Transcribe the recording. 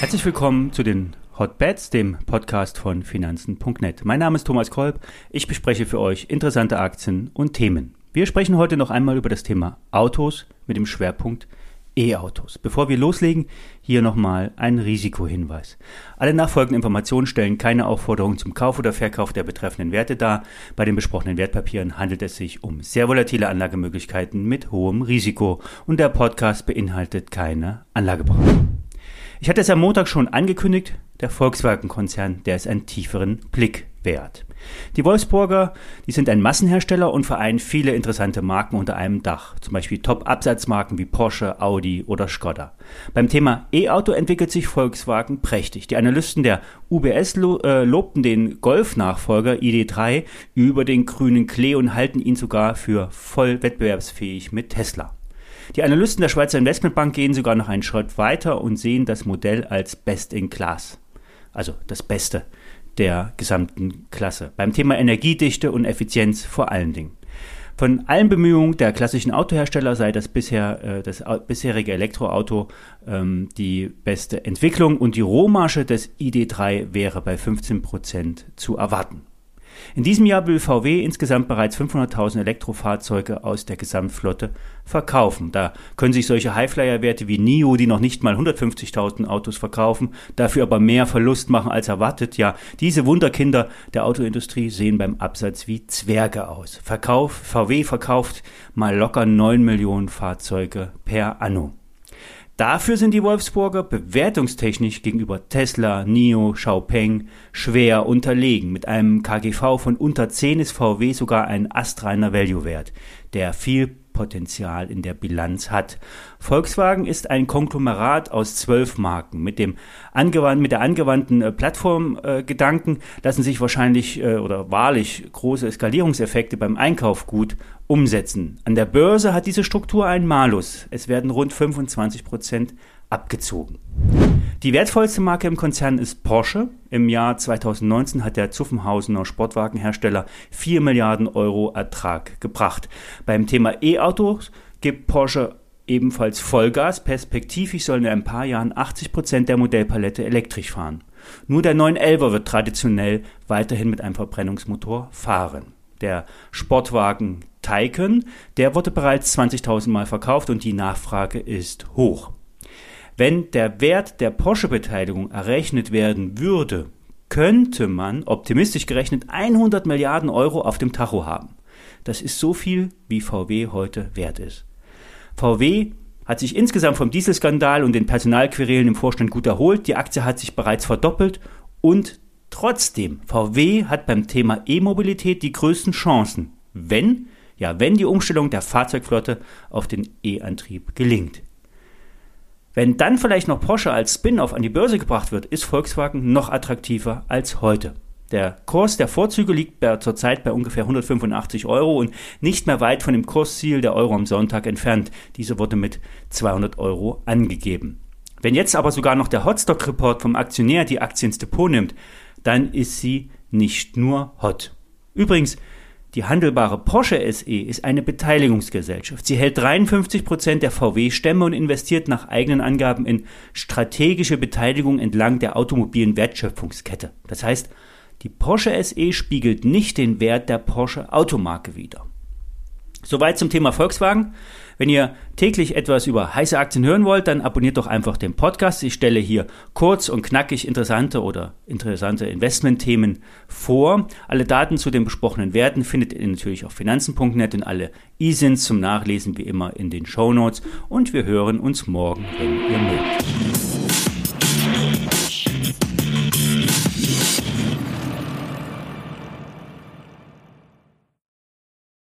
Herzlich willkommen zu den Hotbets, dem Podcast von Finanzen.net. Mein Name ist Thomas Kolb. Ich bespreche für euch interessante Aktien und Themen. Wir sprechen heute noch einmal über das Thema Autos mit dem Schwerpunkt E-Autos. Bevor wir loslegen, hier nochmal ein Risikohinweis. Alle nachfolgenden Informationen stellen keine Aufforderung zum Kauf oder Verkauf der betreffenden Werte dar. Bei den besprochenen Wertpapieren handelt es sich um sehr volatile Anlagemöglichkeiten mit hohem Risiko und der Podcast beinhaltet keine Anlageberatung. Ich hatte es am Montag schon angekündigt, der Volkswagen-Konzern, der ist einen tieferen Blick wert. Die Wolfsburger, die sind ein Massenhersteller und vereinen viele interessante Marken unter einem Dach, zum Beispiel Top-Absatzmarken wie Porsche, Audi oder Skoda. Beim Thema E-Auto entwickelt sich Volkswagen prächtig. Die Analysten der UBS lo äh, lobten den Golf-Nachfolger ID3 über den grünen Klee und halten ihn sogar für voll wettbewerbsfähig mit Tesla. Die Analysten der Schweizer Investmentbank gehen sogar noch einen Schritt weiter und sehen das Modell als Best in Class. Also das Beste der gesamten Klasse. Beim Thema Energiedichte und Effizienz vor allen Dingen. Von allen Bemühungen der klassischen Autohersteller sei das bisher äh, das bisherige Elektroauto ähm, die beste Entwicklung und die Rohmarge des ID3 wäre bei 15 Prozent zu erwarten. In diesem Jahr will VW insgesamt bereits 500.000 Elektrofahrzeuge aus der Gesamtflotte verkaufen. Da können sich solche Highflyer-Werte wie NIO, die noch nicht mal 150.000 Autos verkaufen, dafür aber mehr Verlust machen als erwartet. Ja, diese Wunderkinder der Autoindustrie sehen beim Absatz wie Zwerge aus. Verkauf, VW verkauft mal locker 9 Millionen Fahrzeuge per Anno. Dafür sind die Wolfsburger bewertungstechnisch gegenüber Tesla, NIO, Xiaopeng schwer unterlegen. Mit einem KGV von unter 10 ist VW sogar ein astreiner Value-Wert, der viel Potenzial in der Bilanz hat. Volkswagen ist ein Konglomerat aus zwölf Marken. Mit, dem angewandt, mit der angewandten äh, Plattformgedanken äh, lassen sich wahrscheinlich äh, oder wahrlich große Skalierungseffekte beim Einkauf gut umsetzen. An der Börse hat diese Struktur einen Malus. Es werden rund 25 Prozent abgezogen. Die wertvollste Marke im Konzern ist Porsche. Im Jahr 2019 hat der Zuffenhausener Sportwagenhersteller 4 Milliarden Euro Ertrag gebracht. Beim Thema E-Autos gibt Porsche ebenfalls Vollgas. Perspektivisch sollen in ein paar Jahren 80 Prozent der Modellpalette elektrisch fahren. Nur der 911er wird traditionell weiterhin mit einem Verbrennungsmotor fahren. Der Sportwagen Taycan, der wurde bereits 20.000 Mal verkauft und die Nachfrage ist hoch. Wenn der Wert der Porsche-Beteiligung errechnet werden würde, könnte man, optimistisch gerechnet, 100 Milliarden Euro auf dem Tacho haben. Das ist so viel, wie VW heute wert ist. VW hat sich insgesamt vom Dieselskandal und den Personalquerelen im Vorstand gut erholt. Die Aktie hat sich bereits verdoppelt und trotzdem, VW hat beim Thema E-Mobilität die größten Chancen, wenn, ja, wenn die Umstellung der Fahrzeugflotte auf den E-Antrieb gelingt. Wenn dann vielleicht noch Porsche als Spin-off an die Börse gebracht wird, ist Volkswagen noch attraktiver als heute. Der Kurs der Vorzüge liegt zurzeit bei ungefähr 185 Euro und nicht mehr weit von dem Kursziel der Euro am Sonntag entfernt. Diese wurde mit 200 Euro angegeben. Wenn jetzt aber sogar noch der Hotstock-Report vom Aktionär die Aktie ins Depot nimmt, dann ist sie nicht nur hot. Übrigens, die handelbare Porsche SE ist eine Beteiligungsgesellschaft. Sie hält 53 Prozent der VW-Stämme und investiert nach eigenen Angaben in strategische Beteiligung entlang der automobilen Wertschöpfungskette. Das heißt, die Porsche SE spiegelt nicht den Wert der Porsche Automarke wider. Soweit zum Thema Volkswagen. Wenn ihr täglich etwas über heiße Aktien hören wollt, dann abonniert doch einfach den Podcast. Ich stelle hier kurz und knackig interessante oder interessante Investmentthemen vor. Alle Daten zu den besprochenen Werten findet ihr natürlich auf finanzen.net und alle E-Sins zum Nachlesen wie immer in den Show Notes. Und wir hören uns morgen, wenn ihr mögt.